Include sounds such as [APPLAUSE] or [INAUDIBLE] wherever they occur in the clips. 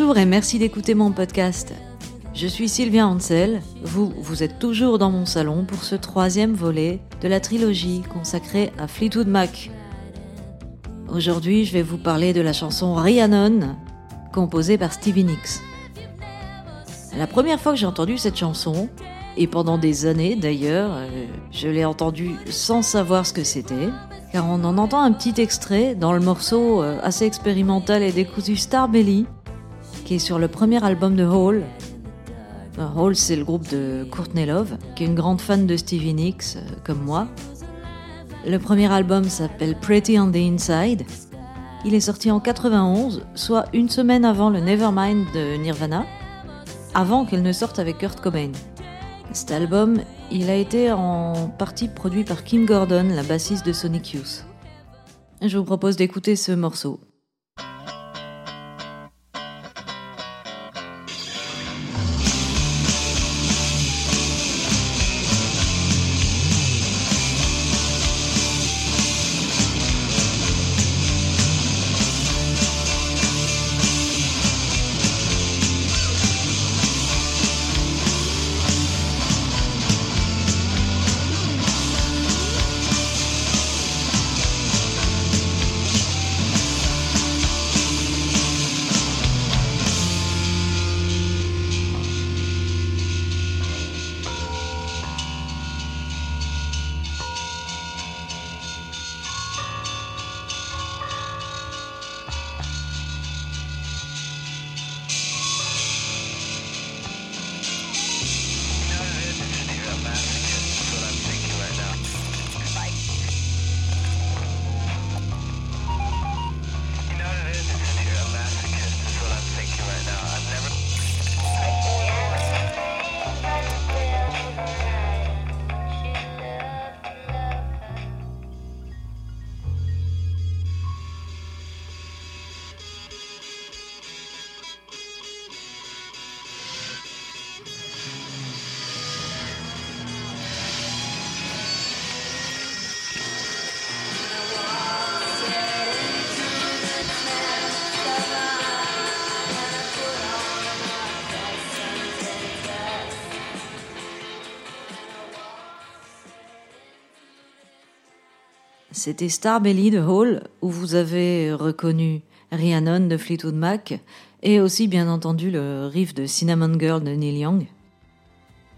Bonjour et merci d'écouter mon podcast. Je suis Sylvia Ansel. Vous, vous êtes toujours dans mon salon pour ce troisième volet de la trilogie consacrée à Fleetwood Mac. Aujourd'hui, je vais vous parler de la chanson Rhiannon, composée par Stevie Nicks. La première fois que j'ai entendu cette chanson, et pendant des années d'ailleurs, euh, je l'ai entendue sans savoir ce que c'était, car on en entend un petit extrait dans le morceau euh, assez expérimental et décousu Starbelly, sur le premier album de Hall. Euh, Hall, c'est le groupe de Courtney Love, qui est une grande fan de Stevie Nicks, comme moi. Le premier album s'appelle Pretty on the Inside. Il est sorti en 91, soit une semaine avant le Nevermind de Nirvana, avant qu'elle ne sorte avec Kurt Cobain. Cet album, il a été en partie produit par Kim Gordon, la bassiste de Sonic Youth. Je vous propose d'écouter ce morceau. C'était Starbelly de Hall, où vous avez reconnu Rhiannon de Fleetwood Mac, et aussi bien entendu le riff de Cinnamon Girl de Neil Young.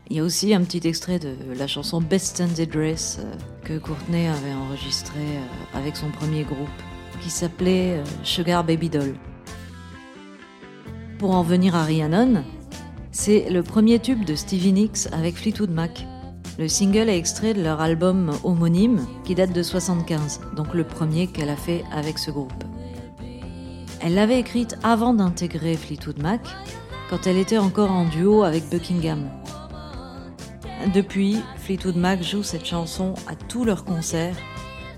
Il y a aussi un petit extrait de la chanson Best Standard Dress euh, que Courtney avait enregistré euh, avec son premier groupe, qui s'appelait euh, Sugar Baby Doll. Pour en venir à Rhiannon, c'est le premier tube de Stevie Nicks avec Fleetwood Mac. Le single est extrait de leur album homonyme qui date de 75, donc le premier qu'elle a fait avec ce groupe. Elle l'avait écrite avant d'intégrer Fleetwood Mac, quand elle était encore en duo avec Buckingham. Depuis, Fleetwood Mac joue cette chanson à tous leurs concerts.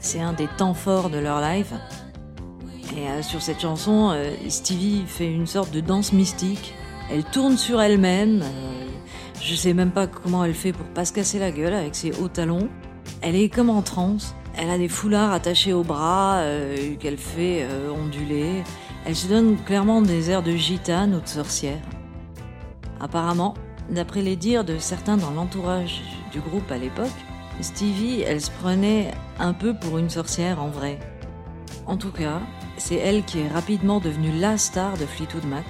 C'est un des temps forts de leur live. Et euh, sur cette chanson, euh, Stevie fait une sorte de danse mystique. Elle tourne sur elle-même. Je sais même pas comment elle fait pour pas se casser la gueule avec ses hauts talons. Elle est comme en transe. Elle a des foulards attachés aux bras euh, qu'elle fait euh, onduler. Elle se donne clairement des airs de gitane ou de sorcière. Apparemment, d'après les dires de certains dans l'entourage du groupe à l'époque, Stevie, elle se prenait un peu pour une sorcière en vrai. En tout cas, c'est elle qui est rapidement devenue la star de Fleetwood Mac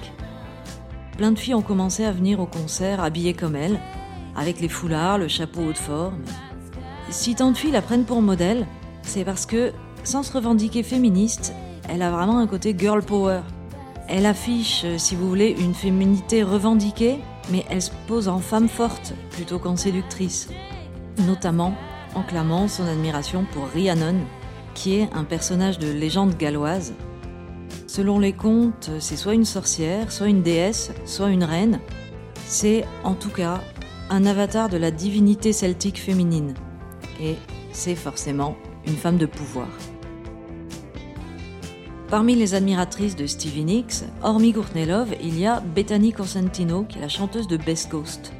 plein de filles ont commencé à venir au concert habillées comme elle, avec les foulards, le chapeau haut de forme. Si tant de filles la prennent pour modèle, c'est parce que, sans se revendiquer féministe, elle a vraiment un côté girl power. Elle affiche, euh, si vous voulez, une féminité revendiquée, mais elle se pose en femme forte plutôt qu'en séductrice. Notamment en clamant son admiration pour Rhiannon, qui est un personnage de légende galloise Selon les contes, c'est soit une sorcière, soit une déesse, soit une reine. C'est en tout cas un avatar de la divinité celtique féminine. Et c'est forcément une femme de pouvoir. Parmi les admiratrices de Stevie Nicks, hormis Courtney Love, il y a Bethany Cosentino, qui est la chanteuse de Best Coast.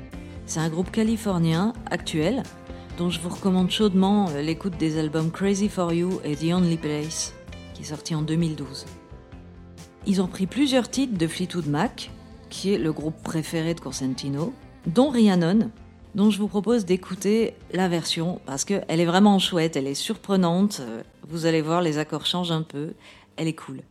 C'est un groupe californien actuel dont je vous recommande chaudement l'écoute des albums Crazy for You et The Only Place, qui est sorti en 2012. Ils ont pris plusieurs titres de Fleetwood Mac, qui est le groupe préféré de Cosentino, dont Rhiannon, dont je vous propose d'écouter la version parce qu'elle est vraiment chouette, elle est surprenante. Vous allez voir, les accords changent un peu, elle est cool.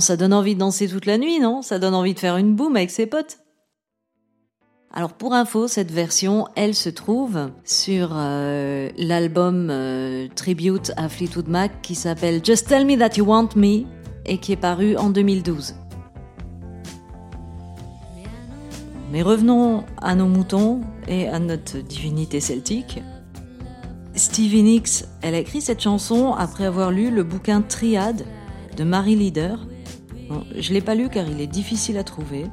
Ça donne envie de danser toute la nuit, non? Ça donne envie de faire une boum avec ses potes. Alors pour info, cette version, elle se trouve sur euh, l'album euh, tribute à Fleetwood Mac qui s'appelle Just Tell Me That You Want Me et qui est paru en 2012. Mais revenons à nos moutons et à notre divinité celtique. Stevie Nicks, elle a écrit cette chanson après avoir lu le bouquin Triade de Marie Leader je l'ai pas lu car il est difficile à trouver.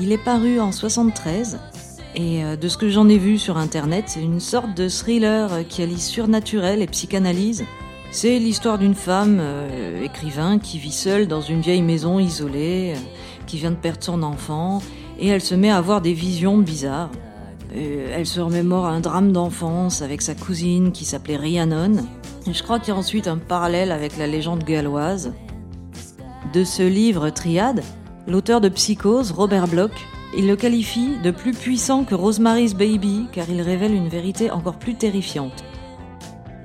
Il est paru en 73 et euh, de ce que j'en ai vu sur internet, c'est une sorte de thriller qui allie surnaturel et psychanalyse. C'est l'histoire d'une femme, euh, écrivain, qui vit seule dans une vieille maison isolée, euh, qui vient de perdre son enfant, et elle se met à avoir des visions bizarres. elle se remémore un drame d'enfance avec sa cousine qui s'appelait Rhiannon. je crois qu'il y a ensuite un parallèle avec la légende galloise. De ce livre Triade, l'auteur de Psychose, Robert Bloch, il le qualifie de plus puissant que Rosemary's Baby car il révèle une vérité encore plus terrifiante.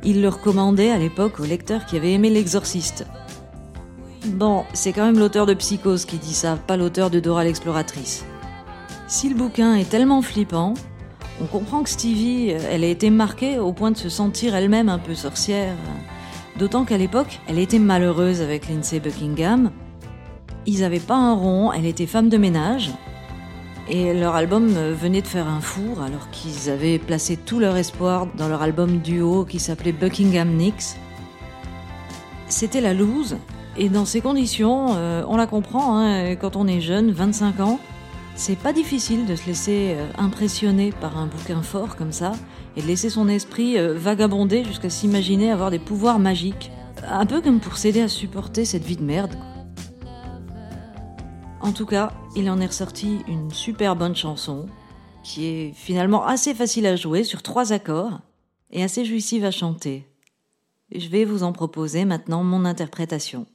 Il le recommandait à l'époque aux lecteurs qui avaient aimé L'Exorciste. Bon, c'est quand même l'auteur de Psychose qui dit ça, pas l'auteur de Dora l'exploratrice. Si le bouquin est tellement flippant, on comprend que Stevie, elle a été marquée au point de se sentir elle-même un peu sorcière. D'autant qu'à l'époque, elle était malheureuse avec Lindsay Buckingham. Ils n'avaient pas un rond, elle était femme de ménage. Et leur album venait de faire un four alors qu'ils avaient placé tout leur espoir dans leur album duo qui s'appelait Buckingham Nicks. C'était la loose, et dans ces conditions, euh, on la comprend, hein, quand on est jeune, 25 ans, c'est pas difficile de se laisser euh, impressionner par un bouquin fort comme ça et de laisser son esprit euh, vagabonder jusqu'à s'imaginer avoir des pouvoirs magiques. Un peu comme pour s'aider à supporter cette vie de merde. En tout cas, il en est ressorti une super bonne chanson qui est finalement assez facile à jouer sur trois accords et assez jouissive à chanter. Je vais vous en proposer maintenant mon interprétation.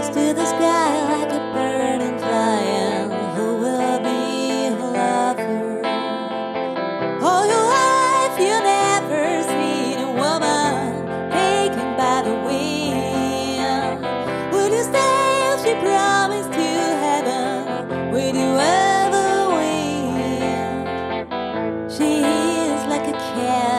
takes to the sky. care.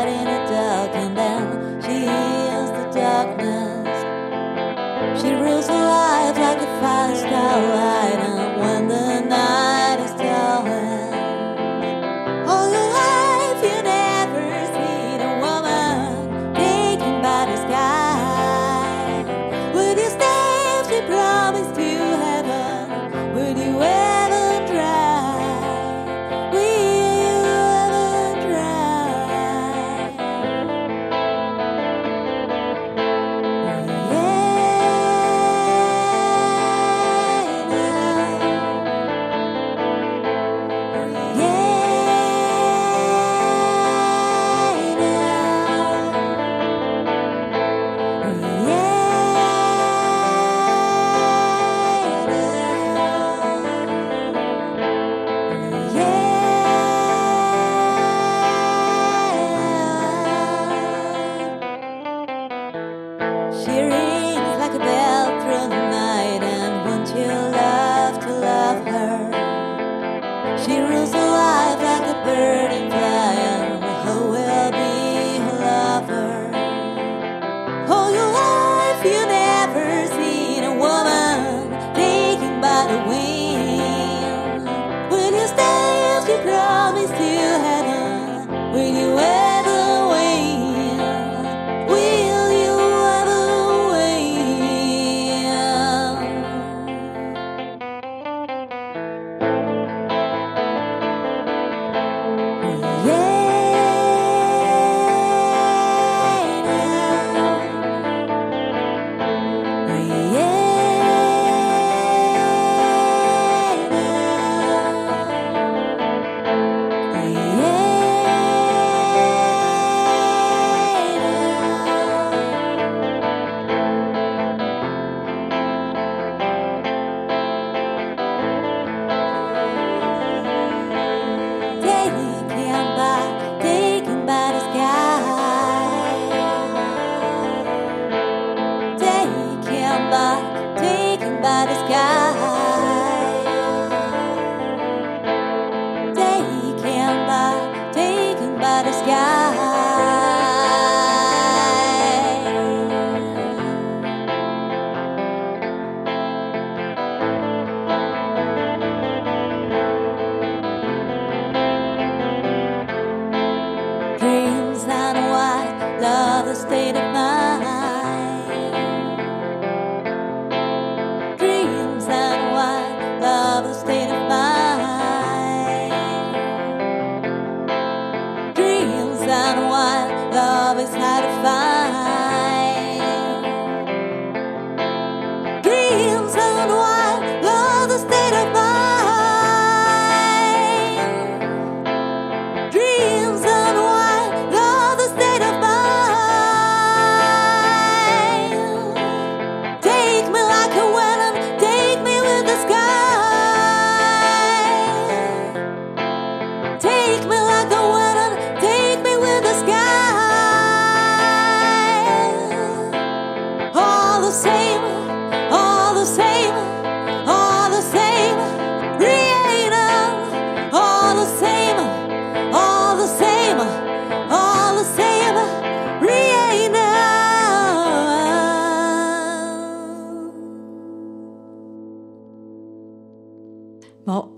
you just how to find.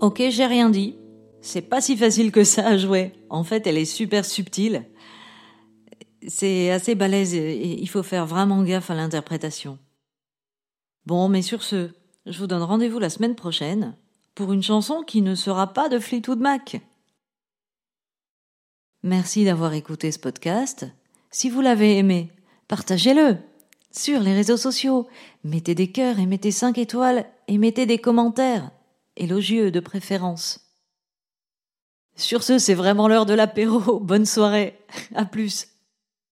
Ok, j'ai rien dit. C'est pas si facile que ça à jouer. En fait, elle est super subtile. C'est assez balèze et il faut faire vraiment gaffe à l'interprétation. Bon, mais sur ce, je vous donne rendez-vous la semaine prochaine pour une chanson qui ne sera pas de Fleetwood Mac. Merci d'avoir écouté ce podcast. Si vous l'avez aimé, partagez-le sur les réseaux sociaux. Mettez des cœurs et mettez 5 étoiles et mettez des commentaires, élogieux de préférence. Sur ce, c'est vraiment l'heure de l'apéro. [LAUGHS] Bonne soirée. À plus.